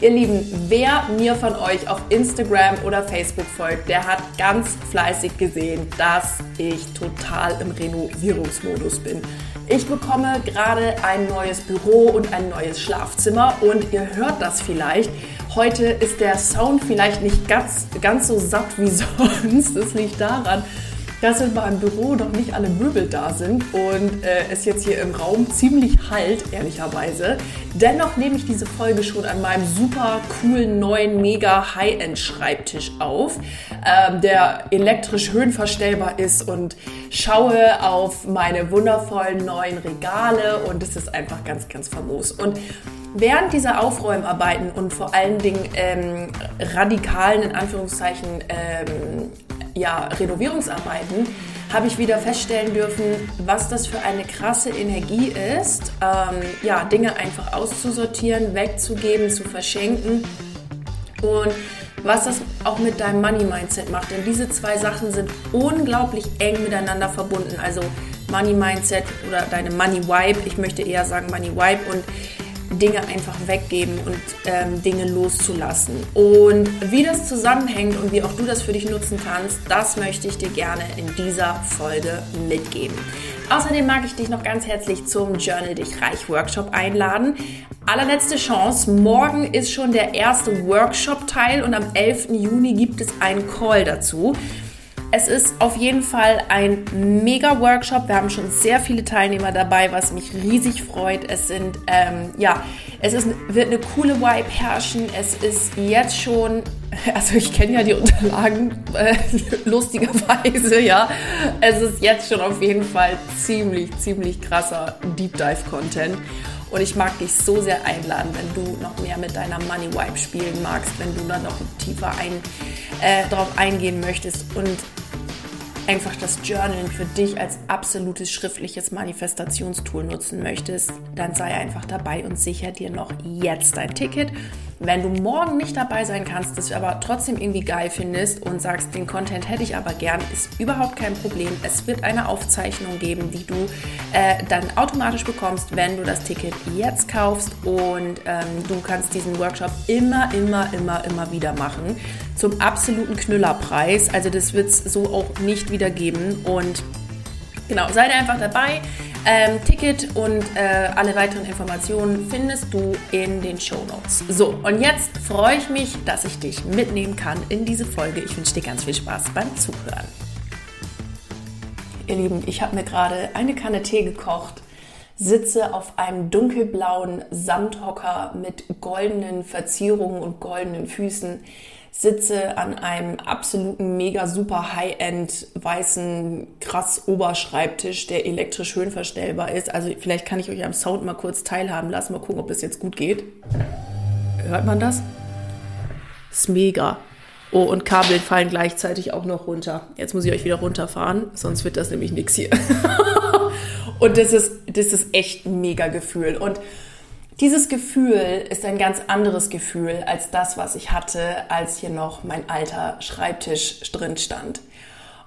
Ihr Lieben, wer mir von euch auf Instagram oder Facebook folgt, der hat ganz fleißig gesehen, dass ich total im Renovierungsmodus bin. Ich bekomme gerade ein neues Büro und ein neues Schlafzimmer und ihr hört das vielleicht. Heute ist der Sound vielleicht nicht ganz, ganz so satt wie sonst. Das liegt daran, dass in meinem Büro noch nicht alle Möbel da sind und äh, es jetzt hier im Raum ziemlich halt, ehrlicherweise. Dennoch nehme ich diese Folge schon an meinem super coolen neuen mega High-End Schreibtisch auf, ähm, der elektrisch höhenverstellbar ist und schaue auf meine wundervollen neuen Regale und es ist einfach ganz, ganz famos. Und Während dieser Aufräumarbeiten und vor allen Dingen ähm, radikalen, in Anführungszeichen, ähm, ja, Renovierungsarbeiten habe ich wieder feststellen dürfen, was das für eine krasse Energie ist, ähm, ja, Dinge einfach auszusortieren, wegzugeben, zu verschenken und was das auch mit deinem Money-Mindset macht. Denn diese zwei Sachen sind unglaublich eng miteinander verbunden. Also Money-Mindset oder deine Money-Vibe, ich möchte eher sagen Money-Vibe und Dinge einfach weggeben und ähm, Dinge loszulassen. Und wie das zusammenhängt und wie auch du das für dich nutzen kannst, das möchte ich dir gerne in dieser Folge mitgeben. Außerdem mag ich dich noch ganz herzlich zum Journal Dich Reich Workshop einladen. Allerletzte Chance, morgen ist schon der erste Workshop-Teil und am 11. Juni gibt es einen Call dazu. Es ist auf jeden Fall ein mega Workshop. Wir haben schon sehr viele Teilnehmer dabei, was mich riesig freut. Es sind, ähm, ja, es ist, wird eine coole Vibe herrschen. Es ist jetzt schon, also ich kenne ja die Unterlagen, äh, lustigerweise, ja. Es ist jetzt schon auf jeden Fall ziemlich, ziemlich krasser Deep Dive Content. Und ich mag dich so sehr einladen, wenn du noch mehr mit deiner Money Vibe spielen magst, wenn du da noch tiefer ein, äh, drauf eingehen möchtest und einfach das Journalen für dich als absolutes schriftliches Manifestationstool nutzen möchtest, dann sei einfach dabei und sicher dir noch jetzt dein Ticket. Wenn du morgen nicht dabei sein kannst, das aber trotzdem irgendwie geil findest und sagst, den Content hätte ich aber gern, ist überhaupt kein Problem. Es wird eine Aufzeichnung geben, die du äh, dann automatisch bekommst, wenn du das Ticket jetzt kaufst und ähm, du kannst diesen Workshop immer, immer, immer, immer wieder machen zum absoluten Knüllerpreis. Also das wird es so auch nicht wieder geben und genau, seid einfach dabei. Ähm, Ticket und äh, alle weiteren Informationen findest du in den Show Notes. So, und jetzt freue ich mich, dass ich dich mitnehmen kann in diese Folge. Ich wünsche dir ganz viel Spaß beim Zuhören. Ihr Lieben, ich habe mir gerade eine Kanne Tee gekocht, sitze auf einem dunkelblauen Samthocker mit goldenen Verzierungen und goldenen Füßen sitze an einem absoluten mega super High-End weißen krass Oberschreibtisch, der elektrisch höhenverstellbar ist. Also vielleicht kann ich euch am Sound mal kurz teilhaben lassen. Mal gucken, ob das jetzt gut geht. Hört man das? ist mega. Oh, und Kabel fallen gleichzeitig auch noch runter. Jetzt muss ich euch wieder runterfahren, sonst wird das nämlich nichts hier. und das ist, das ist echt ein mega Gefühl. Und dieses Gefühl ist ein ganz anderes Gefühl als das, was ich hatte, als hier noch mein alter Schreibtisch drin stand.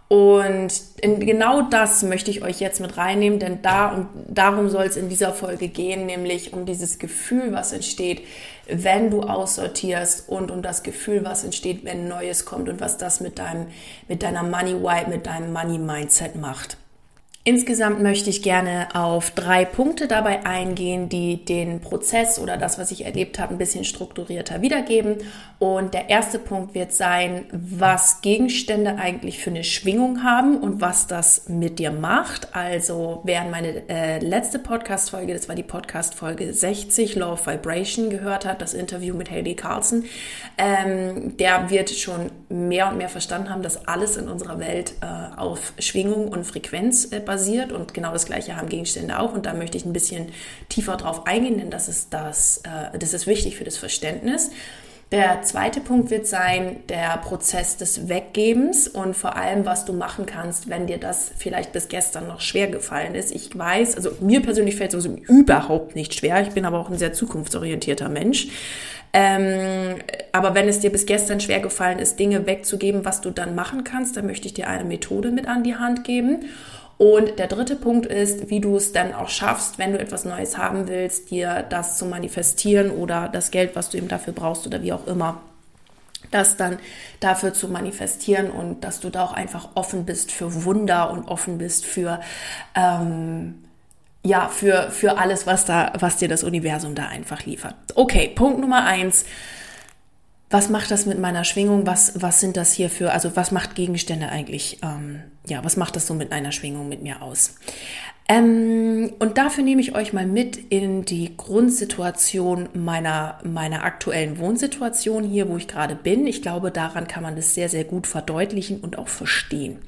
Und genau das möchte ich euch jetzt mit reinnehmen, denn da und darum soll es in dieser Folge gehen, nämlich um dieses Gefühl, was entsteht, wenn du aussortierst und um das Gefühl, was entsteht, wenn Neues kommt und was das mit deinem, mit deiner Money Vibe, mit deinem Money Mindset macht. Insgesamt möchte ich gerne auf drei Punkte dabei eingehen, die den Prozess oder das, was ich erlebt habe, ein bisschen strukturierter wiedergeben. Und der erste Punkt wird sein, was Gegenstände eigentlich für eine Schwingung haben und was das mit dir macht. Also wer meine äh, letzte Podcast-Folge, das war die Podcast-Folge 60, Law of Vibration, gehört hat, das Interview mit Haley Carlson, ähm, der wird schon mehr und mehr verstanden haben, dass alles in unserer Welt äh, auf Schwingung und Frequenz äh, basiert und genau das gleiche haben Gegenstände auch und da möchte ich ein bisschen tiefer drauf eingehen, denn das ist das, äh, das ist wichtig für das Verständnis. Der zweite Punkt wird sein, der Prozess des Weggebens und vor allem, was du machen kannst, wenn dir das vielleicht bis gestern noch schwer gefallen ist. Ich weiß, also mir persönlich fällt es überhaupt nicht schwer. Ich bin aber auch ein sehr zukunftsorientierter Mensch. Ähm, aber wenn es dir bis gestern schwer gefallen ist, Dinge wegzugeben, was du dann machen kannst, dann möchte ich dir eine Methode mit an die Hand geben. Und der dritte Punkt ist, wie du es dann auch schaffst, wenn du etwas Neues haben willst, dir das zu manifestieren oder das Geld, was du eben dafür brauchst oder wie auch immer, das dann dafür zu manifestieren und dass du da auch einfach offen bist für Wunder und offen bist für ähm, ja, für, für alles, was da, was dir das Universum da einfach liefert. Okay, Punkt Nummer eins. Was macht das mit meiner Schwingung? Was, was sind das hier für, also was macht Gegenstände eigentlich, ähm, ja, was macht das so mit einer Schwingung mit mir aus? Ähm, und dafür nehme ich euch mal mit in die Grundsituation meiner, meiner aktuellen Wohnsituation hier, wo ich gerade bin. Ich glaube, daran kann man das sehr, sehr gut verdeutlichen und auch verstehen.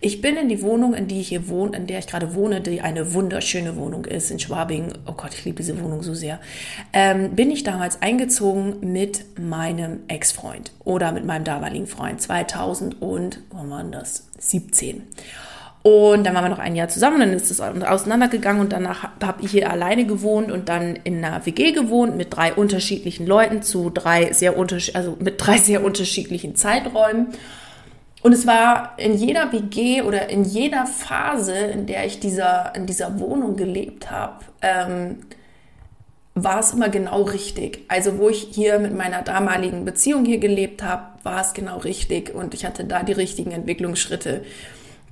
Ich bin in die Wohnung, in die ich hier wohne, in der ich gerade wohne, die eine wunderschöne Wohnung ist in Schwabing. Oh Gott, ich liebe diese Wohnung so sehr. Ähm, bin ich damals eingezogen mit meinem Ex-Freund oder mit meinem damaligen Freund 2000 und, wann war das? 17. Und dann waren wir noch ein Jahr zusammen, dann ist es auseinandergegangen und danach habe ich hier alleine gewohnt und dann in einer WG gewohnt mit drei unterschiedlichen Leuten zu drei sehr unterschiedlichen, also mit drei sehr unterschiedlichen Zeiträumen. Und es war in jeder WG oder in jeder Phase, in der ich dieser, in dieser Wohnung gelebt habe, ähm, war es immer genau richtig. Also wo ich hier mit meiner damaligen Beziehung hier gelebt habe, war es genau richtig und ich hatte da die richtigen Entwicklungsschritte.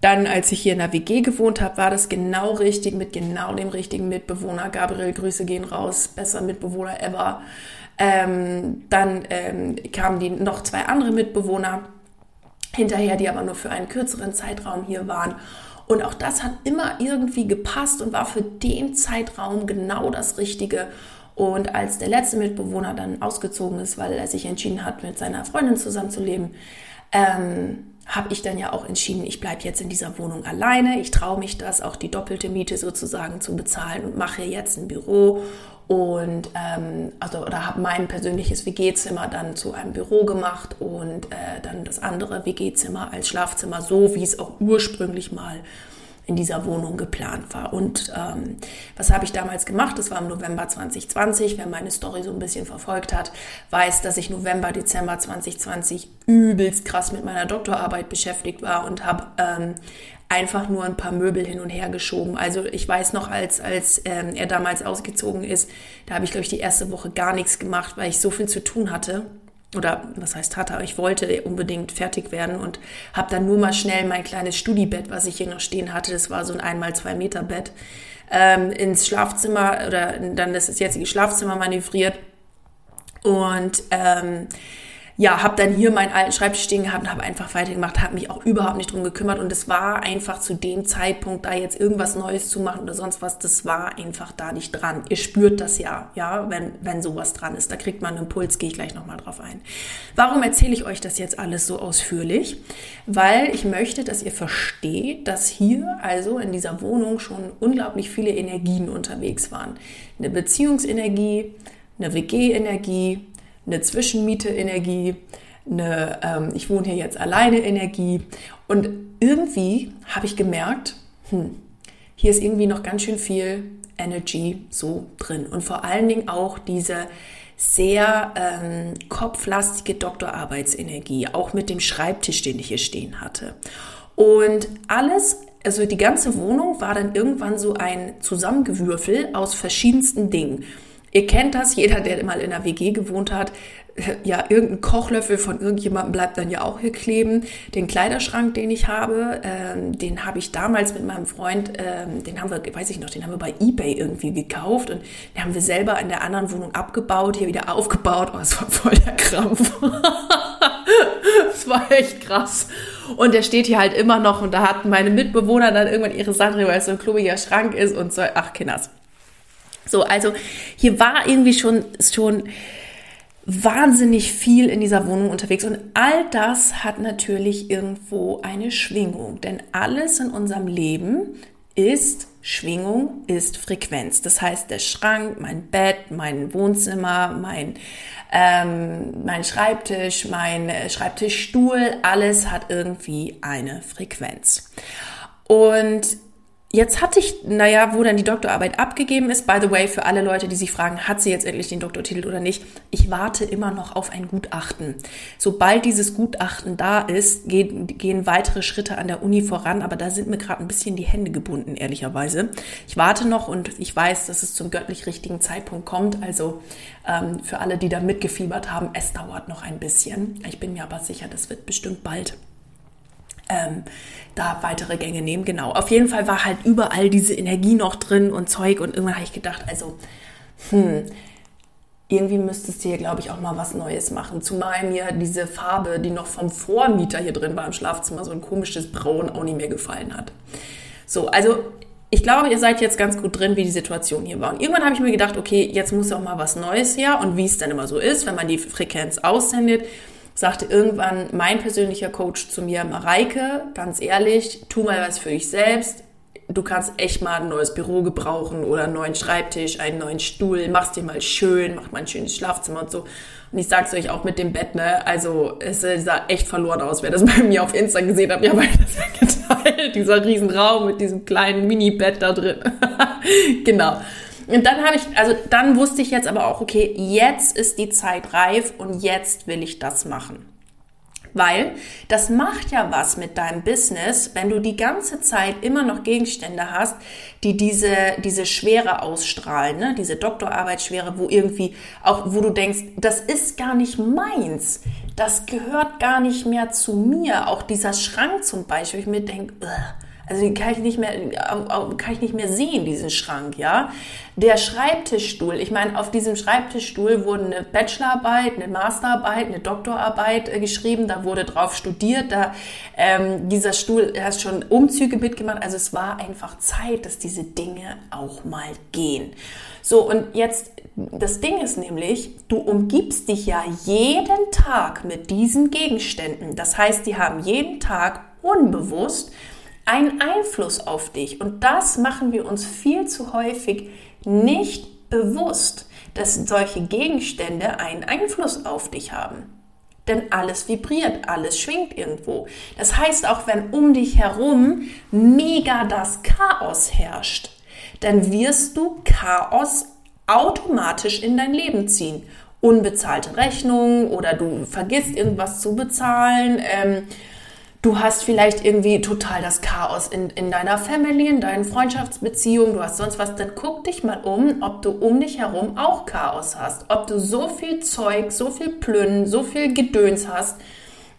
Dann, als ich hier in der WG gewohnt habe, war das genau richtig mit genau dem richtigen Mitbewohner. Gabriel, Grüße gehen raus, besser Mitbewohner ever. Ähm, dann ähm, kamen die noch zwei andere Mitbewohner hinterher, die aber nur für einen kürzeren Zeitraum hier waren. Und auch das hat immer irgendwie gepasst und war für den Zeitraum genau das Richtige. Und als der letzte Mitbewohner dann ausgezogen ist, weil er sich entschieden hat, mit seiner Freundin zusammenzuleben, ähm, habe ich dann ja auch entschieden, ich bleibe jetzt in dieser Wohnung alleine. Ich traue mich das, auch die doppelte Miete sozusagen zu bezahlen und mache jetzt ein Büro und ähm, also oder habe mein persönliches WG-Zimmer dann zu einem Büro gemacht und äh, dann das andere WG-Zimmer als Schlafzimmer, so wie es auch ursprünglich mal in dieser Wohnung geplant war. Und ähm, was habe ich damals gemacht? Das war im November 2020. Wer meine Story so ein bisschen verfolgt hat, weiß, dass ich November, Dezember 2020 übelst krass mit meiner Doktorarbeit beschäftigt war und habe ähm, einfach nur ein paar Möbel hin und her geschoben. Also ich weiß noch, als, als ähm, er damals ausgezogen ist, da habe ich, glaube ich, die erste Woche gar nichts gemacht, weil ich so viel zu tun hatte oder was heißt hatte, ich wollte unbedingt fertig werden und habe dann nur mal schnell mein kleines Studibett, was ich hier noch stehen hatte, das war so ein einmal zwei Meter Bett, ähm, ins Schlafzimmer oder dann das jetzige Schlafzimmer manövriert. Und ähm, ja, habe dann hier meinen alten Schreibtisch stehen gehabt und habe einfach weitergemacht, habe mich auch überhaupt nicht drum gekümmert und es war einfach zu dem Zeitpunkt, da jetzt irgendwas Neues zu machen oder sonst was, das war einfach da nicht dran. Ihr spürt das ja, ja, wenn, wenn sowas dran ist. Da kriegt man einen Impuls, gehe ich gleich nochmal drauf ein. Warum erzähle ich euch das jetzt alles so ausführlich? Weil ich möchte, dass ihr versteht, dass hier also in dieser Wohnung schon unglaublich viele Energien unterwegs waren. Eine Beziehungsenergie, eine WG-Energie, eine Zwischenmiete-Energie, eine ähm, Ich wohne hier jetzt alleine Energie. Und irgendwie habe ich gemerkt, hm, hier ist irgendwie noch ganz schön viel Energy so drin. Und vor allen Dingen auch diese sehr ähm, kopflastige Doktorarbeitsenergie, auch mit dem Schreibtisch, den ich hier stehen hatte. Und alles, also die ganze Wohnung war dann irgendwann so ein Zusammengewürfel aus verschiedensten Dingen. Ihr kennt das, jeder, der mal in einer WG gewohnt hat. Ja, irgendein Kochlöffel von irgendjemandem bleibt dann ja auch hier kleben. Den Kleiderschrank, den ich habe, ähm, den habe ich damals mit meinem Freund, ähm, den haben wir, weiß ich noch, den haben wir bei Ebay irgendwie gekauft und den haben wir selber in der anderen Wohnung abgebaut, hier wieder aufgebaut. Oh, es war voll der Krampf. das war echt krass. Und der steht hier halt immer noch und da hatten meine Mitbewohner dann irgendwann ihre Sachen, weil es so ein klobiger Schrank ist und so. Ach, Kinders. So, also hier war irgendwie schon, schon wahnsinnig viel in dieser Wohnung unterwegs und all das hat natürlich irgendwo eine Schwingung, denn alles in unserem Leben ist Schwingung, ist Frequenz. Das heißt, der Schrank, mein Bett, mein Wohnzimmer, mein, ähm, mein Schreibtisch, mein Schreibtischstuhl, alles hat irgendwie eine Frequenz. Und Jetzt hatte ich, naja, wo dann die Doktorarbeit abgegeben ist, by the way, für alle Leute, die sich fragen, hat sie jetzt endlich den Doktortitel oder nicht, ich warte immer noch auf ein Gutachten. Sobald dieses Gutachten da ist, gehen, gehen weitere Schritte an der Uni voran, aber da sind mir gerade ein bisschen die Hände gebunden, ehrlicherweise. Ich warte noch und ich weiß, dass es zum göttlich richtigen Zeitpunkt kommt. Also ähm, für alle, die da mitgefiebert haben, es dauert noch ein bisschen. Ich bin mir aber sicher, das wird bestimmt bald ähm, da weitere Gänge nehmen. Genau. Auf jeden Fall war halt überall diese Energie noch drin und Zeug und irgendwann habe ich gedacht, also, hm, irgendwie müsstest du hier, glaube ich, auch mal was Neues machen. Zumal mir diese Farbe, die noch vom Vormieter hier drin war im Schlafzimmer, so ein komisches Braun auch nicht mehr gefallen hat. So, also ich glaube, ihr seid jetzt ganz gut drin, wie die Situation hier war. Und irgendwann habe ich mir gedacht, okay, jetzt muss auch mal was Neues her. Und wie es dann immer so ist, wenn man die Frequenz aussendet, sagte irgendwann mein persönlicher Coach zu mir, Mareike, ganz ehrlich, tu mal was für dich selbst. Du kannst echt mal ein neues Büro gebrauchen oder einen neuen Schreibtisch, einen neuen Stuhl, mach's dir mal schön, mach mal ein schönes Schlafzimmer und so. Und ich sag's euch auch mit dem Bett, ne? Also es sah echt verloren aus, wer das bei mir auf Insta gesehen hat. Ja, weil das geteilt, dieser Riesenraum mit diesem kleinen Mini-Bett da drin. genau. Und dann habe ich, also dann wusste ich jetzt aber auch, okay, jetzt ist die Zeit reif und jetzt will ich das machen. Weil das macht ja was mit deinem Business, wenn du die ganze Zeit immer noch Gegenstände hast, die diese, diese Schwere ausstrahlen, ne? diese Doktorarbeitsschwere, wo irgendwie auch, wo du denkst, das ist gar nicht meins, das gehört gar nicht mehr zu mir. Auch dieser Schrank zum Beispiel, ich mir denke, also den kann ich nicht mehr, kann ich nicht mehr sehen, diesen Schrank, ja. Der Schreibtischstuhl, ich meine, auf diesem Schreibtischstuhl wurde eine Bachelorarbeit, eine Masterarbeit, eine Doktorarbeit äh, geschrieben, da wurde drauf studiert, da ähm, dieser Stuhl hat schon Umzüge mitgemacht, also es war einfach Zeit, dass diese Dinge auch mal gehen. So, und jetzt, das Ding ist nämlich, du umgibst dich ja jeden Tag mit diesen Gegenständen. Das heißt, die haben jeden Tag unbewusst einen Einfluss auf dich. Und das machen wir uns viel zu häufig nicht bewusst, dass solche Gegenstände einen Einfluss auf dich haben. Denn alles vibriert, alles schwingt irgendwo. Das heißt, auch wenn um dich herum mega das Chaos herrscht, dann wirst du Chaos automatisch in dein Leben ziehen. Unbezahlte Rechnungen oder du vergisst irgendwas zu bezahlen. Ähm, Du hast vielleicht irgendwie total das Chaos in, in deiner Family, in deinen Freundschaftsbeziehungen, du hast sonst was, dann guck dich mal um, ob du um dich herum auch Chaos hast. Ob du so viel Zeug, so viel Plünnen, so viel Gedöns hast,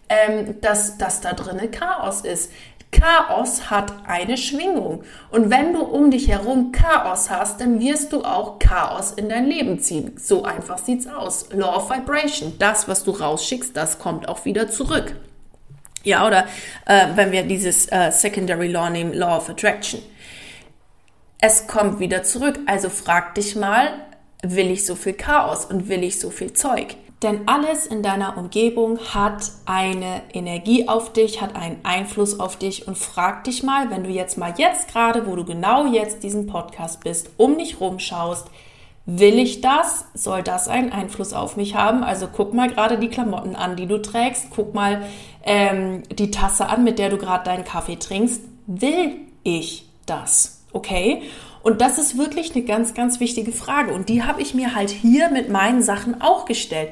ähm, dass, dass da drinnen Chaos ist. Chaos hat eine Schwingung. Und wenn du um dich herum Chaos hast, dann wirst du auch Chaos in dein Leben ziehen. So einfach sieht's aus. Law of Vibration. Das, was du rausschickst, das kommt auch wieder zurück. Ja, oder äh, wenn wir dieses äh, Secondary Law nehmen, Law of Attraction. Es kommt wieder zurück. Also frag dich mal, will ich so viel Chaos und will ich so viel Zeug? Denn alles in deiner Umgebung hat eine Energie auf dich, hat einen Einfluss auf dich und frag dich mal, wenn du jetzt mal jetzt gerade, wo du genau jetzt diesen Podcast bist, um dich rumschaust, Will ich das? Soll das einen Einfluss auf mich haben? Also guck mal gerade die Klamotten an, die du trägst. Guck mal ähm, die Tasse an, mit der du gerade deinen Kaffee trinkst. Will ich das? Okay? Und das ist wirklich eine ganz, ganz wichtige Frage. Und die habe ich mir halt hier mit meinen Sachen auch gestellt.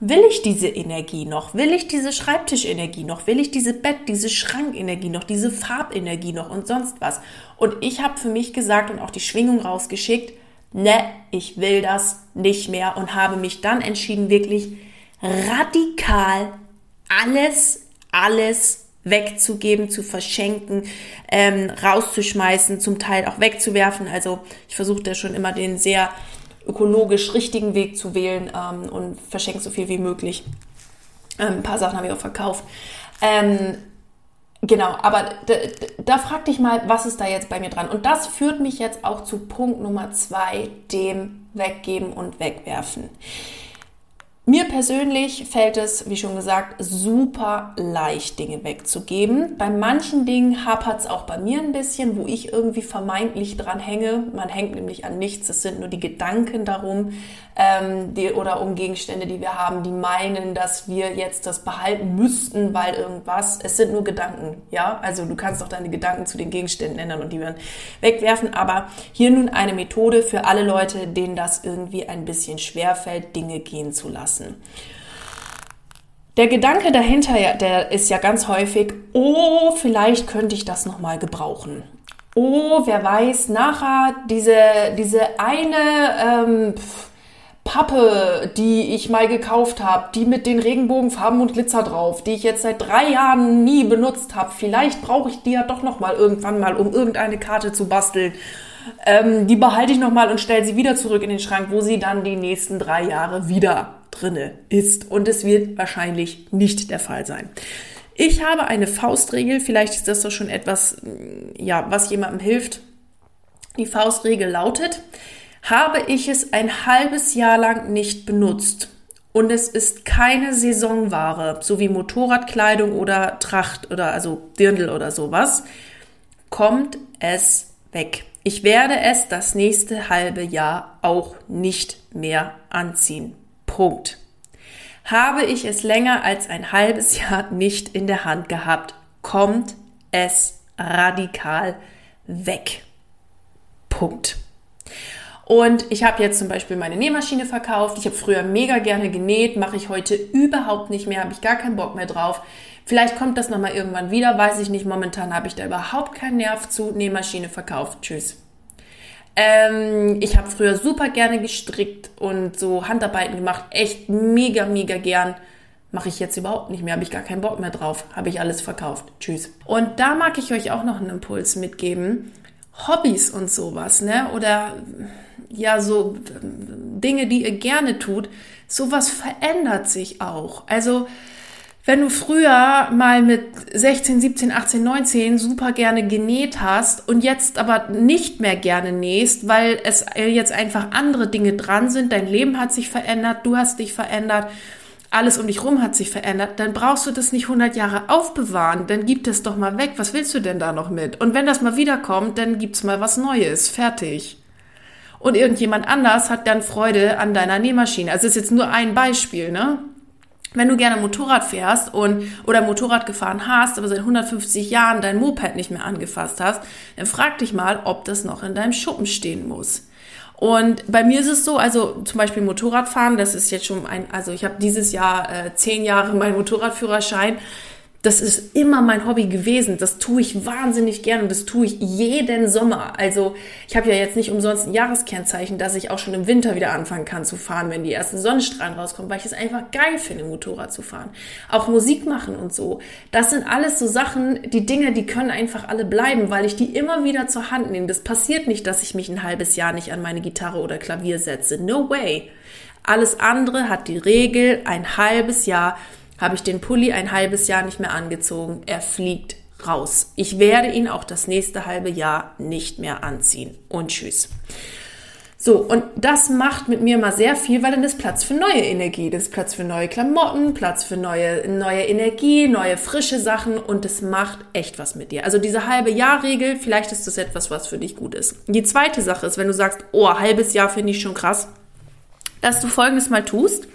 Will ich diese Energie noch? Will ich diese Schreibtischenergie noch? Will ich diese Bett, diese Schrankenergie noch? Diese Farbenergie noch und sonst was? Und ich habe für mich gesagt und auch die Schwingung rausgeschickt, ne, ich will das nicht mehr und habe mich dann entschieden, wirklich radikal alles, alles wegzugeben, zu verschenken, ähm, rauszuschmeißen, zum Teil auch wegzuwerfen. Also ich versuche da schon immer den sehr ökologisch richtigen Weg zu wählen ähm, und verschenke so viel wie möglich. Ähm, ein paar Sachen habe ich auch verkauft. Ähm, Genau, aber da, da frag dich mal, was ist da jetzt bei mir dran? Und das führt mich jetzt auch zu Punkt Nummer zwei, dem Weggeben und Wegwerfen. Mir persönlich fällt es, wie schon gesagt, super leicht, Dinge wegzugeben. Bei manchen Dingen hapert es auch bei mir ein bisschen, wo ich irgendwie vermeintlich dran hänge. Man hängt nämlich an nichts, es sind nur die Gedanken darum ähm, die, oder um Gegenstände, die wir haben, die meinen, dass wir jetzt das behalten müssten, weil irgendwas. Es sind nur Gedanken, ja. Also du kannst auch deine Gedanken zu den Gegenständen ändern und die werden wegwerfen. Aber hier nun eine Methode für alle Leute, denen das irgendwie ein bisschen schwerfällt, Dinge gehen zu lassen lassen. Der Gedanke dahinter, der ist ja ganz häufig, oh, vielleicht könnte ich das nochmal gebrauchen. Oh, wer weiß, nachher diese, diese eine ähm, Pappe, die ich mal gekauft habe, die mit den Regenbogenfarben und Glitzer drauf, die ich jetzt seit drei Jahren nie benutzt habe. Vielleicht brauche ich die ja doch nochmal irgendwann mal, um irgendeine Karte zu basteln. Ähm, die behalte ich nochmal und stelle sie wieder zurück in den Schrank, wo sie dann die nächsten drei Jahre wieder drinne ist. Und es wird wahrscheinlich nicht der Fall sein. Ich habe eine Faustregel, vielleicht ist das doch schon etwas, ja, was jemandem hilft. Die Faustregel lautet, habe ich es ein halbes Jahr lang nicht benutzt und es ist keine Saisonware, so wie Motorradkleidung oder Tracht oder also Dirndl oder sowas, kommt es weg. Ich werde es das nächste halbe Jahr auch nicht mehr anziehen. Punkt. Habe ich es länger als ein halbes Jahr nicht in der Hand gehabt, kommt es radikal weg. Punkt. Und ich habe jetzt zum Beispiel meine Nähmaschine verkauft. Ich habe früher mega gerne genäht, mache ich heute überhaupt nicht mehr, habe ich gar keinen Bock mehr drauf. Vielleicht kommt das nochmal irgendwann wieder, weiß ich nicht. Momentan habe ich da überhaupt keinen Nerv zu. Nähmaschine verkauft. Tschüss. Ähm, ich habe früher super gerne gestrickt und so Handarbeiten gemacht. Echt mega, mega gern. Mache ich jetzt überhaupt nicht mehr, habe ich gar keinen Bock mehr drauf. Habe ich alles verkauft. Tschüss. Und da mag ich euch auch noch einen Impuls mitgeben. Hobbys und sowas, ne? Oder ja, so Dinge, die ihr gerne tut. Sowas verändert sich auch. Also, wenn du früher mal mit 16, 17, 18, 19 super gerne genäht hast und jetzt aber nicht mehr gerne nähst, weil es jetzt einfach andere Dinge dran sind, dein Leben hat sich verändert, du hast dich verändert, alles um dich rum hat sich verändert, dann brauchst du das nicht 100 Jahre aufbewahren, dann gib es doch mal weg. Was willst du denn da noch mit? Und wenn das mal wiederkommt, dann gibt's mal was Neues. Fertig. Und irgendjemand anders hat dann Freude an deiner Nähmaschine. Also das ist jetzt nur ein Beispiel, ne? Wenn du gerne Motorrad fährst und oder Motorrad gefahren hast, aber seit 150 Jahren dein Moped nicht mehr angefasst hast, dann frag dich mal, ob das noch in deinem Schuppen stehen muss. Und bei mir ist es so, also zum Beispiel Motorradfahren, das ist jetzt schon ein, also ich habe dieses Jahr äh, zehn Jahre meinen Motorradführerschein das ist immer mein Hobby gewesen. Das tue ich wahnsinnig gern und das tue ich jeden Sommer. Also ich habe ja jetzt nicht umsonst ein Jahreskennzeichen, dass ich auch schon im Winter wieder anfangen kann zu fahren, wenn die ersten Sonnenstrahlen rauskommen, weil ich es einfach geil finde, Motorrad zu fahren. Auch Musik machen und so. Das sind alles so Sachen, die Dinge, die können einfach alle bleiben, weil ich die immer wieder zur Hand nehme. Das passiert nicht, dass ich mich ein halbes Jahr nicht an meine Gitarre oder Klavier setze. No way. Alles andere hat die Regel ein halbes Jahr habe ich den Pulli ein halbes Jahr nicht mehr angezogen. Er fliegt raus. Ich werde ihn auch das nächste halbe Jahr nicht mehr anziehen. Und tschüss. So, und das macht mit mir mal sehr viel, weil dann ist Platz für neue Energie, das ist Platz für neue Klamotten, Platz für neue, neue Energie, neue frische Sachen und es macht echt was mit dir. Also diese halbe Jahr-Regel, vielleicht ist das etwas, was für dich gut ist. Die zweite Sache ist, wenn du sagst, oh, halbes Jahr finde ich schon krass, dass du folgendes mal tust.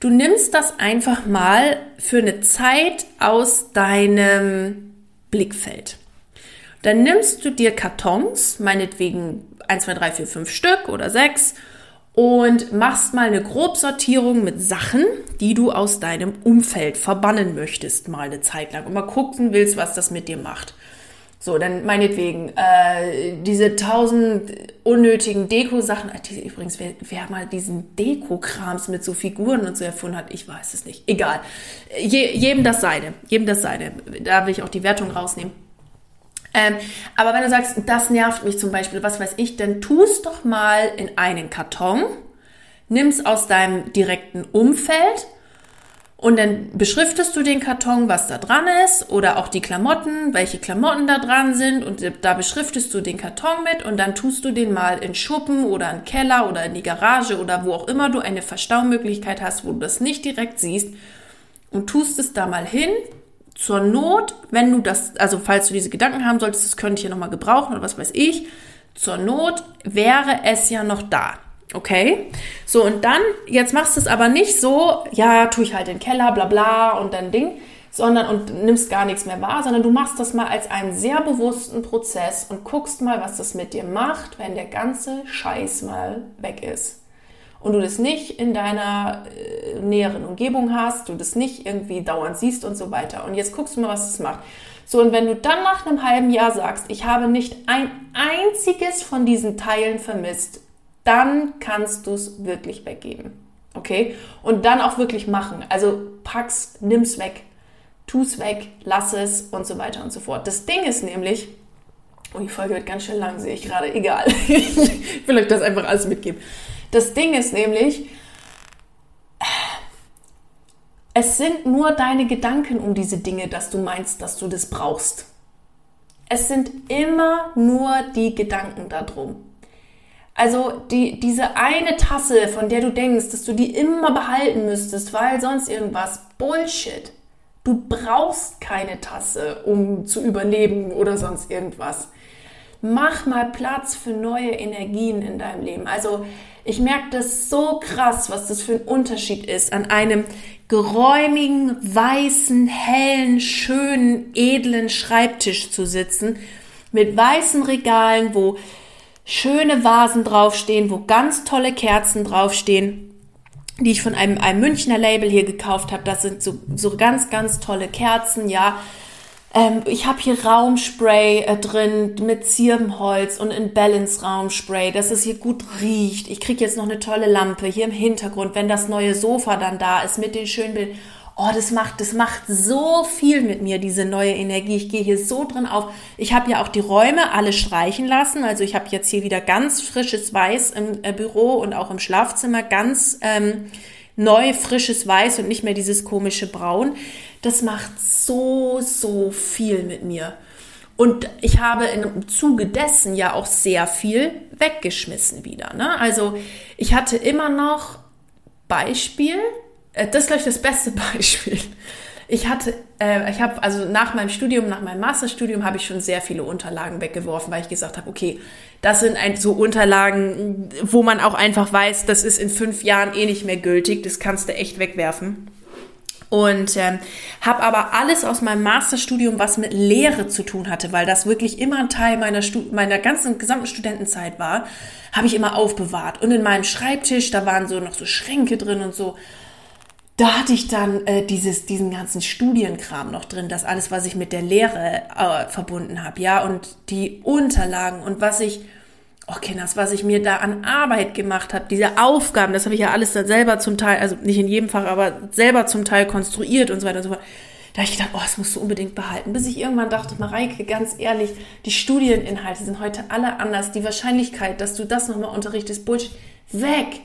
Du nimmst das einfach mal für eine Zeit aus deinem Blickfeld. Dann nimmst du dir Kartons, meinetwegen 1, 2, 3, 4, 5 Stück oder 6 und machst mal eine Grobsortierung mit Sachen, die du aus deinem Umfeld verbannen möchtest, mal eine Zeit lang und mal gucken willst, was das mit dir macht. So, dann meinetwegen, äh, diese tausend unnötigen Deko-Sachen, äh, übrigens, wer, wer mal diesen Deko-Krams mit so Figuren und so erfunden hat, ich weiß es nicht. Egal. Je, jedem das seine. Jedem das seine. Da will ich auch die Wertung rausnehmen. Ähm, aber wenn du sagst, das nervt mich zum Beispiel, was weiß ich, dann tust doch mal in einen Karton, nimm's aus deinem direkten Umfeld Und dann beschriftest du den Karton, was da dran ist, oder auch die Klamotten, welche Klamotten da dran sind. Und da beschriftest du den Karton mit und dann tust du den mal in Schuppen oder in Keller oder in die Garage oder wo auch immer du eine Verstaumöglichkeit hast, wo du das nicht direkt siehst. Und tust es da mal hin. Zur Not, wenn du das, also falls du diese Gedanken haben solltest, das könnte ich ja nochmal gebrauchen oder was weiß ich. Zur Not wäre es ja noch da. Okay? So, und dann, jetzt machst du es aber nicht so, ja, tue ich halt den Keller, bla bla und dann Ding, sondern und nimmst gar nichts mehr wahr, sondern du machst das mal als einen sehr bewussten Prozess und guckst mal, was das mit dir macht, wenn der ganze Scheiß mal weg ist. Und du das nicht in deiner äh, näheren Umgebung hast, du das nicht irgendwie dauernd siehst und so weiter. Und jetzt guckst du mal, was das macht. So, und wenn du dann nach einem halben Jahr sagst, ich habe nicht ein einziges von diesen Teilen vermisst, dann kannst du es wirklich weggeben. Okay? Und dann auch wirklich machen. Also pack's, nimm's weg, tu's weg, lass es und so weiter und so fort. Das Ding ist nämlich, und oh, die Folge wird ganz schön lang, sehe ich gerade, egal. ich will euch das einfach alles mitgeben. Das Ding ist nämlich, es sind nur deine Gedanken um diese Dinge, dass du meinst, dass du das brauchst. Es sind immer nur die Gedanken darum. Also die, diese eine Tasse, von der du denkst, dass du die immer behalten müsstest, weil sonst irgendwas, Bullshit. Du brauchst keine Tasse, um zu überleben oder sonst irgendwas. Mach mal Platz für neue Energien in deinem Leben. Also ich merke das so krass, was das für ein Unterschied ist, an einem geräumigen, weißen, hellen, schönen, edlen Schreibtisch zu sitzen, mit weißen Regalen, wo schöne Vasen draufstehen, wo ganz tolle Kerzen draufstehen, die ich von einem, einem Münchner Label hier gekauft habe. Das sind so, so ganz, ganz tolle Kerzen, ja. Ähm, ich habe hier Raumspray äh, drin mit Zirbenholz und in Balance Raumspray, dass es hier gut riecht. Ich kriege jetzt noch eine tolle Lampe hier im Hintergrund, wenn das neue Sofa dann da ist mit den schönen Bildern oh, das macht, das macht so viel mit mir, diese neue Energie. Ich gehe hier so drin auf. Ich habe ja auch die Räume alle streichen lassen. Also ich habe jetzt hier wieder ganz frisches Weiß im äh, Büro und auch im Schlafzimmer ganz ähm, neu frisches Weiß und nicht mehr dieses komische Braun. Das macht so, so viel mit mir. Und ich habe im Zuge dessen ja auch sehr viel weggeschmissen wieder. Ne? Also ich hatte immer noch Beispiel, das ist, glaube ich, das beste Beispiel. Ich hatte, äh, ich habe also nach meinem Studium, nach meinem Masterstudium habe ich schon sehr viele Unterlagen weggeworfen, weil ich gesagt habe, okay, das sind ein, so Unterlagen, wo man auch einfach weiß, das ist in fünf Jahren eh nicht mehr gültig, das kannst du echt wegwerfen. Und ähm, habe aber alles aus meinem Masterstudium, was mit Lehre zu tun hatte, weil das wirklich immer ein Teil meiner, Stu meiner ganzen gesamten Studentenzeit war, habe ich immer aufbewahrt. Und in meinem Schreibtisch, da waren so noch so Schränke drin und so da hatte ich dann äh, dieses, diesen ganzen Studienkram noch drin, das alles, was ich mit der Lehre äh, verbunden habe, ja, und die Unterlagen und was ich, oh Kinders, was ich mir da an Arbeit gemacht habe, diese Aufgaben, das habe ich ja alles dann selber zum Teil, also nicht in jedem Fach, aber selber zum Teil konstruiert und so weiter und so fort. Da habe ich gedacht, oh, das musst du unbedingt behalten. Bis ich irgendwann dachte, Mareike, ganz ehrlich, die Studieninhalte sind heute alle anders. Die Wahrscheinlichkeit, dass du das nochmal unterrichtest, Bullshit, weg.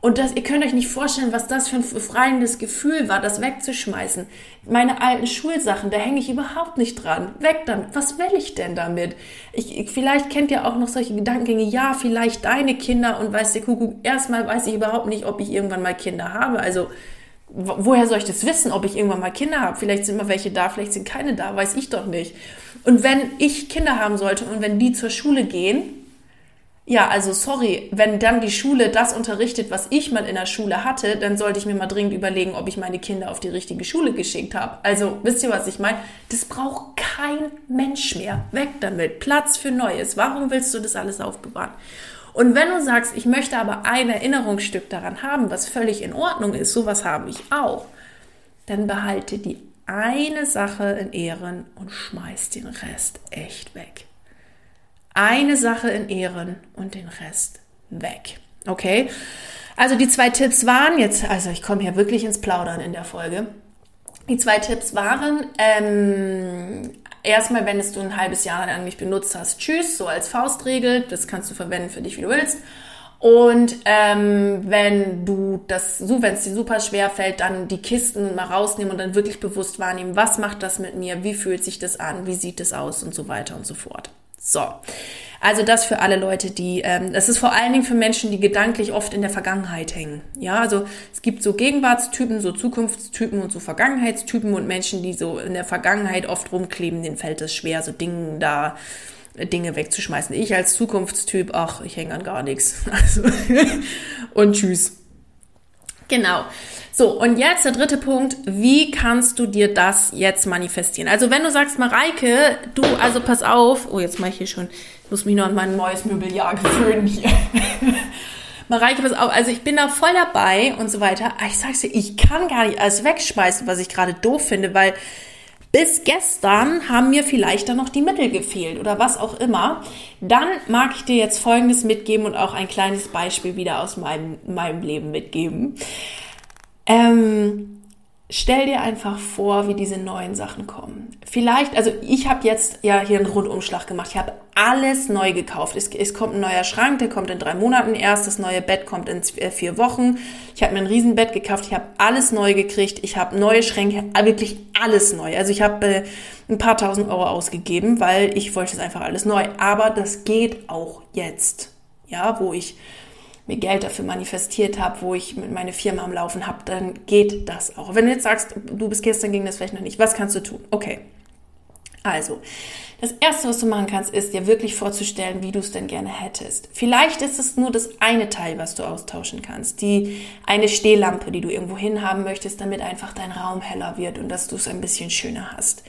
Und das, ihr könnt euch nicht vorstellen, was das für ein befreiendes Gefühl war, das wegzuschmeißen. Meine alten Schulsachen, da hänge ich überhaupt nicht dran. Weg damit. Was will ich denn damit? Ich, vielleicht kennt ihr auch noch solche Gedankengänge. Ja, vielleicht deine Kinder und weißt du, Kuckuck, erstmal weiß ich überhaupt nicht, ob ich irgendwann mal Kinder habe. Also, woher soll ich das wissen, ob ich irgendwann mal Kinder habe? Vielleicht sind mal welche da, vielleicht sind keine da, weiß ich doch nicht. Und wenn ich Kinder haben sollte und wenn die zur Schule gehen, ja, also sorry, wenn dann die Schule das unterrichtet, was ich mal in der Schule hatte, dann sollte ich mir mal dringend überlegen, ob ich meine Kinder auf die richtige Schule geschickt habe. Also wisst ihr, was ich meine? Das braucht kein Mensch mehr. Weg damit. Platz für Neues. Warum willst du das alles aufbewahren? Und wenn du sagst, ich möchte aber ein Erinnerungsstück daran haben, was völlig in Ordnung ist, sowas habe ich auch, dann behalte die eine Sache in Ehren und schmeiß den Rest echt weg eine Sache in Ehren und den Rest weg. Okay? Also die zwei Tipps waren jetzt, also ich komme hier wirklich ins Plaudern in der Folge. Die zwei Tipps waren, ähm, erstmal, wenn es du ein halbes Jahr lang nicht benutzt hast, tschüss, so als Faustregel, das kannst du verwenden für dich, wie du willst. Und ähm, wenn du das, wenn es dir super schwer fällt, dann die Kisten mal rausnehmen und dann wirklich bewusst wahrnehmen, was macht das mit mir, wie fühlt sich das an, wie sieht es aus und so weiter und so fort. So. Also das für alle Leute, die, ähm, das ist vor allen Dingen für Menschen, die gedanklich oft in der Vergangenheit hängen. Ja, also es gibt so Gegenwartstypen, so Zukunftstypen und so Vergangenheitstypen und Menschen, die so in der Vergangenheit oft rumkleben, denen fällt es schwer, so Dinge da Dinge wegzuschmeißen. Ich als Zukunftstyp, ach, ich hänge an gar nichts. Also, und tschüss. Genau. So, und jetzt der dritte Punkt. Wie kannst du dir das jetzt manifestieren? Also, wenn du sagst, Mareike, du, also pass auf. Oh, jetzt mache ich hier schon, ich muss mich noch an mein neues Möbeljahr gewöhnen hier. Mareike, pass auf, also ich bin da voll dabei und so weiter. ich sag's dir, ich kann gar nicht alles wegschmeißen, was ich gerade doof finde, weil bis gestern haben mir vielleicht dann noch die Mittel gefehlt oder was auch immer. Dann mag ich dir jetzt Folgendes mitgeben und auch ein kleines Beispiel wieder aus meinem, meinem Leben mitgeben. Ähm, stell dir einfach vor, wie diese neuen Sachen kommen. Vielleicht, also ich habe jetzt ja hier einen Rundumschlag gemacht. Ich habe alles neu gekauft. Es, es, kommt ein neuer Schrank, der kommt in drei Monaten erst. Das neue Bett kommt in äh, vier Wochen. Ich habe mir ein Riesenbett gekauft. Ich habe alles neu gekriegt. Ich habe neue Schränke, wirklich alles neu. Also ich habe äh, ein paar tausend Euro ausgegeben, weil ich wollte es einfach alles neu. Aber das geht auch jetzt. Ja, wo ich mir Geld dafür manifestiert habe, wo ich mit meine Firma am Laufen habe, dann geht das auch. Wenn du jetzt sagst, du bist gestern ging das vielleicht noch nicht, was kannst du tun? Okay. Also, das erste, was du machen kannst, ist dir wirklich vorzustellen, wie du es denn gerne hättest. Vielleicht ist es nur das eine Teil, was du austauschen kannst. Die eine Stehlampe, die du irgendwo hinhaben möchtest, damit einfach dein Raum heller wird und dass du es ein bisschen schöner hast.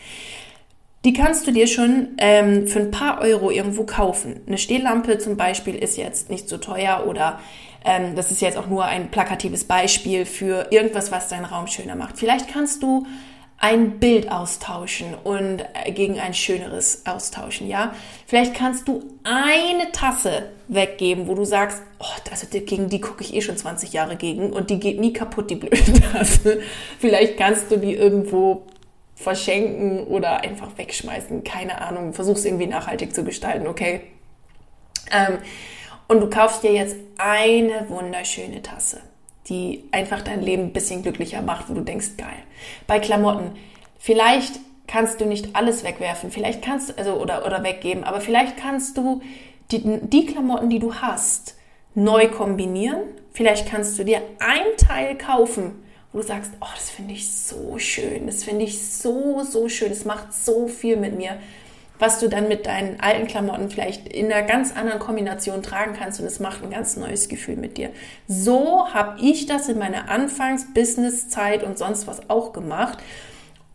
Die kannst du dir schon ähm, für ein paar Euro irgendwo kaufen. Eine Stehlampe zum Beispiel ist jetzt nicht so teuer oder ähm, das ist jetzt auch nur ein plakatives Beispiel für irgendwas, was deinen Raum schöner macht. Vielleicht kannst du ein Bild austauschen und äh, gegen ein schöneres austauschen, ja? Vielleicht kannst du eine Tasse weggeben, wo du sagst, oh, also gegen die gucke ich eh schon 20 Jahre gegen und die geht nie kaputt, die blöde Tasse. Vielleicht kannst du die irgendwo verschenken oder einfach wegschmeißen. Keine Ahnung. Versuch's irgendwie nachhaltig zu gestalten, okay? Ähm, und du kaufst dir jetzt eine wunderschöne Tasse, die einfach dein Leben ein bisschen glücklicher macht, wo du denkst, geil. Bei Klamotten, vielleicht kannst du nicht alles wegwerfen, vielleicht kannst du, also, oder, oder weggeben, aber vielleicht kannst du die, die Klamotten, die du hast, neu kombinieren. Vielleicht kannst du dir ein Teil kaufen, wo du sagst, oh, das finde ich so schön, das finde ich so, so schön, es macht so viel mit mir, was du dann mit deinen alten Klamotten vielleicht in einer ganz anderen Kombination tragen kannst und es macht ein ganz neues Gefühl mit dir. So habe ich das in meiner Anfangs-Business-Zeit und sonst was auch gemacht.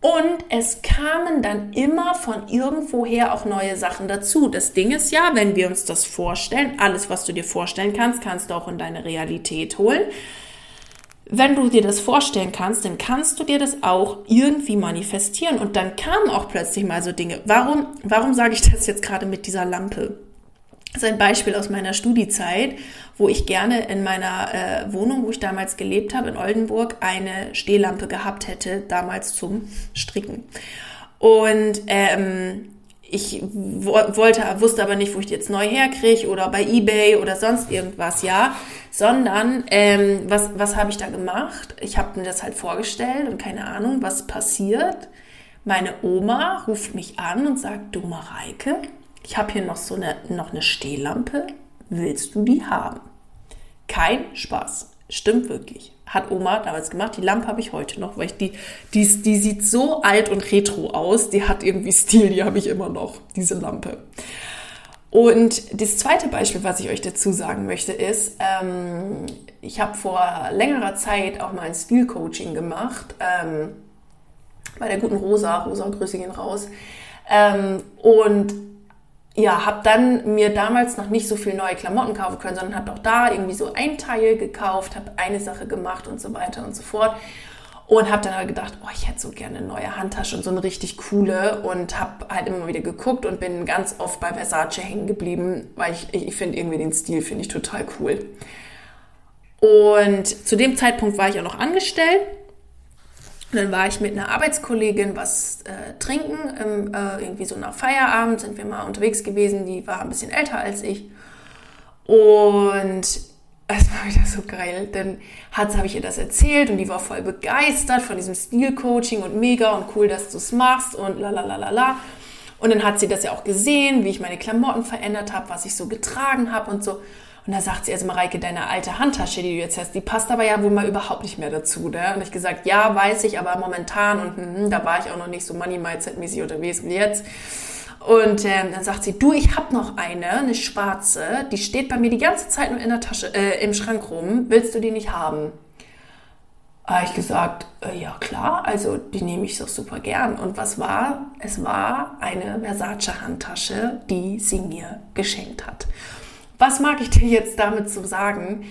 Und es kamen dann immer von irgendwoher auch neue Sachen dazu. Das Ding ist ja, wenn wir uns das vorstellen, alles, was du dir vorstellen kannst, kannst du auch in deine Realität holen wenn du dir das vorstellen kannst, dann kannst du dir das auch irgendwie manifestieren. Und dann kamen auch plötzlich mal so Dinge. Warum, warum sage ich das jetzt gerade mit dieser Lampe? Das ist ein Beispiel aus meiner Studiezeit, wo ich gerne in meiner äh, Wohnung, wo ich damals gelebt habe, in Oldenburg, eine Stehlampe gehabt hätte, damals zum Stricken. Und ähm, ich wollte, wusste aber nicht, wo ich die jetzt neu herkriege oder bei eBay oder sonst irgendwas, ja, sondern ähm, was, was habe ich da gemacht? Ich habe mir das halt vorgestellt und keine Ahnung, was passiert. Meine Oma ruft mich an und sagt, du Mareike, ich habe hier noch so eine, noch eine Stehlampe, willst du die haben? Kein Spaß, stimmt wirklich hat Oma damals gemacht. Die Lampe habe ich heute noch, weil ich die, die, die sieht so alt und retro aus. Die hat irgendwie Stil, die habe ich immer noch, diese Lampe. Und das zweite Beispiel, was ich euch dazu sagen möchte, ist, ähm, ich habe vor längerer Zeit auch mal ein Stilcoaching gemacht, ähm, bei der guten Rosa, Rosa Grüße gehen raus. Ähm, und ja, habe dann mir damals noch nicht so viel neue Klamotten kaufen können, sondern habe auch da irgendwie so ein Teil gekauft, habe eine Sache gemacht und so weiter und so fort. Und habe dann halt gedacht, oh, ich hätte so gerne eine neue Handtasche und so eine richtig coole und habe halt immer wieder geguckt und bin ganz oft bei Versace hängen geblieben, weil ich, ich, ich finde irgendwie den Stil, finde ich total cool. Und zu dem Zeitpunkt war ich auch noch angestellt und dann war ich mit einer Arbeitskollegin was äh, trinken. Im, äh, irgendwie so nach Feierabend sind wir mal unterwegs gewesen. Die war ein bisschen älter als ich. Und so geil. Dann habe ich ihr das erzählt und die war voll begeistert von diesem Stil-Coaching und mega und cool, dass du es machst und la la la la la. Und dann hat sie das ja auch gesehen, wie ich meine Klamotten verändert habe, was ich so getragen habe und so. Und da sagt sie, also Mareike, deine alte Handtasche, die du jetzt hast, die passt aber ja wohl mal überhaupt nicht mehr dazu. Ne? Und ich gesagt, ja, weiß ich, aber momentan und hm, da war ich auch noch nicht so Money-Mindset-mäßig unterwegs wie jetzt. Und ähm, dann sagt sie, du, ich habe noch eine, eine schwarze, die steht bei mir die ganze Zeit nur in der Tasche, äh, im Schrank rum. Willst du die nicht haben? Habe ich gesagt, äh, ja klar, also die nehme ich so super gern. Und was war? Es war eine Versace-Handtasche, die sie mir geschenkt hat. Was mag ich dir jetzt damit zu sagen?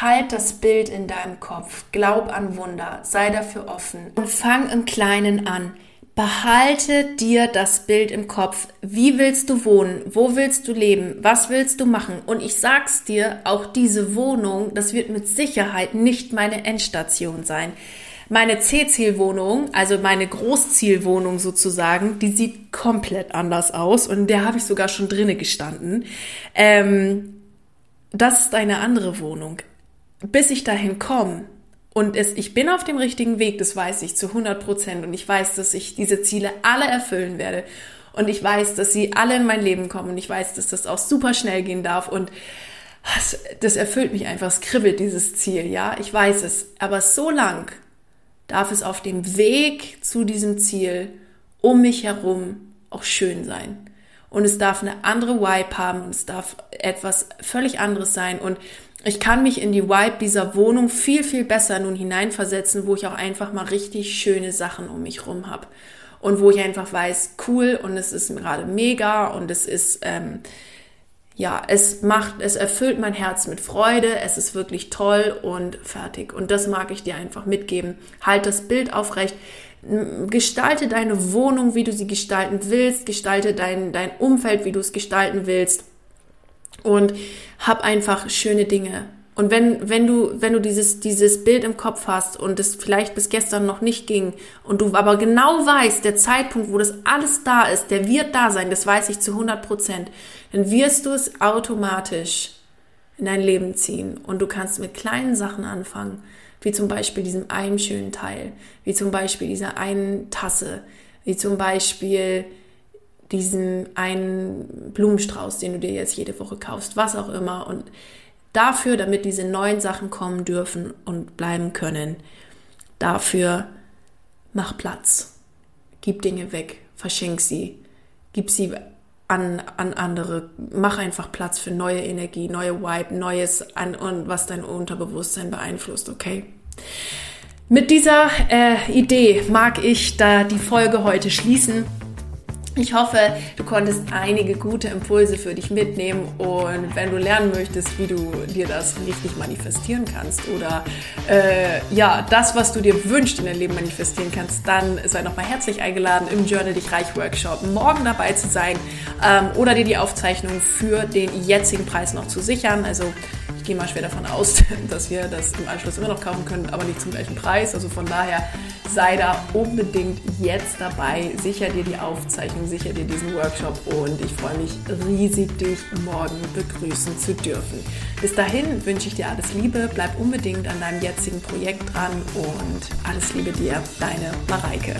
Halt das Bild in deinem Kopf, glaub an Wunder, sei dafür offen und fang im Kleinen an. Behalte dir das Bild im Kopf. Wie willst du wohnen? Wo willst du leben? Was willst du machen? Und ich sag's dir, auch diese Wohnung, das wird mit Sicherheit nicht meine Endstation sein. Meine C-Zielwohnung, also meine Großzielwohnung sozusagen, die sieht komplett anders aus und der habe ich sogar schon drinnen gestanden. Ähm, das ist eine andere Wohnung. Bis ich dahin komme, und es, ich bin auf dem richtigen Weg, das weiß ich zu 100 Prozent. Und ich weiß, dass ich diese Ziele alle erfüllen werde. Und ich weiß, dass sie alle in mein Leben kommen. Und ich weiß, dass das auch super schnell gehen darf. Und das, das erfüllt mich einfach. Es kribbelt dieses Ziel, ja. Ich weiß es. Aber so lang darf es auf dem Weg zu diesem Ziel um mich herum auch schön sein. Und es darf eine andere Vibe haben und es darf etwas völlig anderes sein. Und ich kann mich in die Vibe dieser Wohnung viel, viel besser nun hineinversetzen, wo ich auch einfach mal richtig schöne Sachen um mich rum habe. Und wo ich einfach weiß, cool und es ist gerade mega und es ist, ähm, ja, es macht, es erfüllt mein Herz mit Freude, es ist wirklich toll und fertig. Und das mag ich dir einfach mitgeben. Halt das Bild aufrecht. Gestalte deine Wohnung, wie du sie gestalten willst. Gestalte dein, dein Umfeld, wie du es gestalten willst und hab einfach schöne Dinge. Und wenn, wenn du, wenn du dieses, dieses Bild im Kopf hast und es vielleicht bis gestern noch nicht ging und du aber genau weißt, der Zeitpunkt, wo das alles da ist, der wird da sein, das weiß ich zu 100 Prozent, dann wirst du es automatisch in dein Leben ziehen und du kannst mit kleinen Sachen anfangen, wie zum Beispiel diesem einen schönen Teil, wie zum Beispiel dieser einen Tasse, wie zum Beispiel diesen einen Blumenstrauß, den du dir jetzt jede Woche kaufst, was auch immer. Und dafür, damit diese neuen Sachen kommen dürfen und bleiben können, dafür mach Platz. Gib Dinge weg, verschenk sie, gib sie an, an andere, mach einfach Platz für neue Energie, neue Vibe, Neues an und was dein Unterbewusstsein beeinflusst, okay? Mit dieser äh, Idee mag ich da die Folge heute schließen. Ich hoffe, du konntest einige gute Impulse für dich mitnehmen und wenn du lernen möchtest, wie du dir das richtig manifestieren kannst oder äh, ja, das, was du dir wünschst in dein Leben manifestieren kannst, dann sei nochmal herzlich eingeladen im Journal Dich Reich Workshop morgen dabei zu sein ähm, oder dir die Aufzeichnung für den jetzigen Preis noch zu sichern. Also gehe mal schwer davon aus, dass wir das im Anschluss immer noch kaufen können, aber nicht zum gleichen Preis. Also von daher sei da unbedingt jetzt dabei. Sicher dir die Aufzeichnung, sicher dir diesen Workshop und ich freue mich riesig, dich morgen begrüßen zu dürfen. Bis dahin wünsche ich dir alles Liebe, bleib unbedingt an deinem jetzigen Projekt dran und alles Liebe dir, deine Mareike.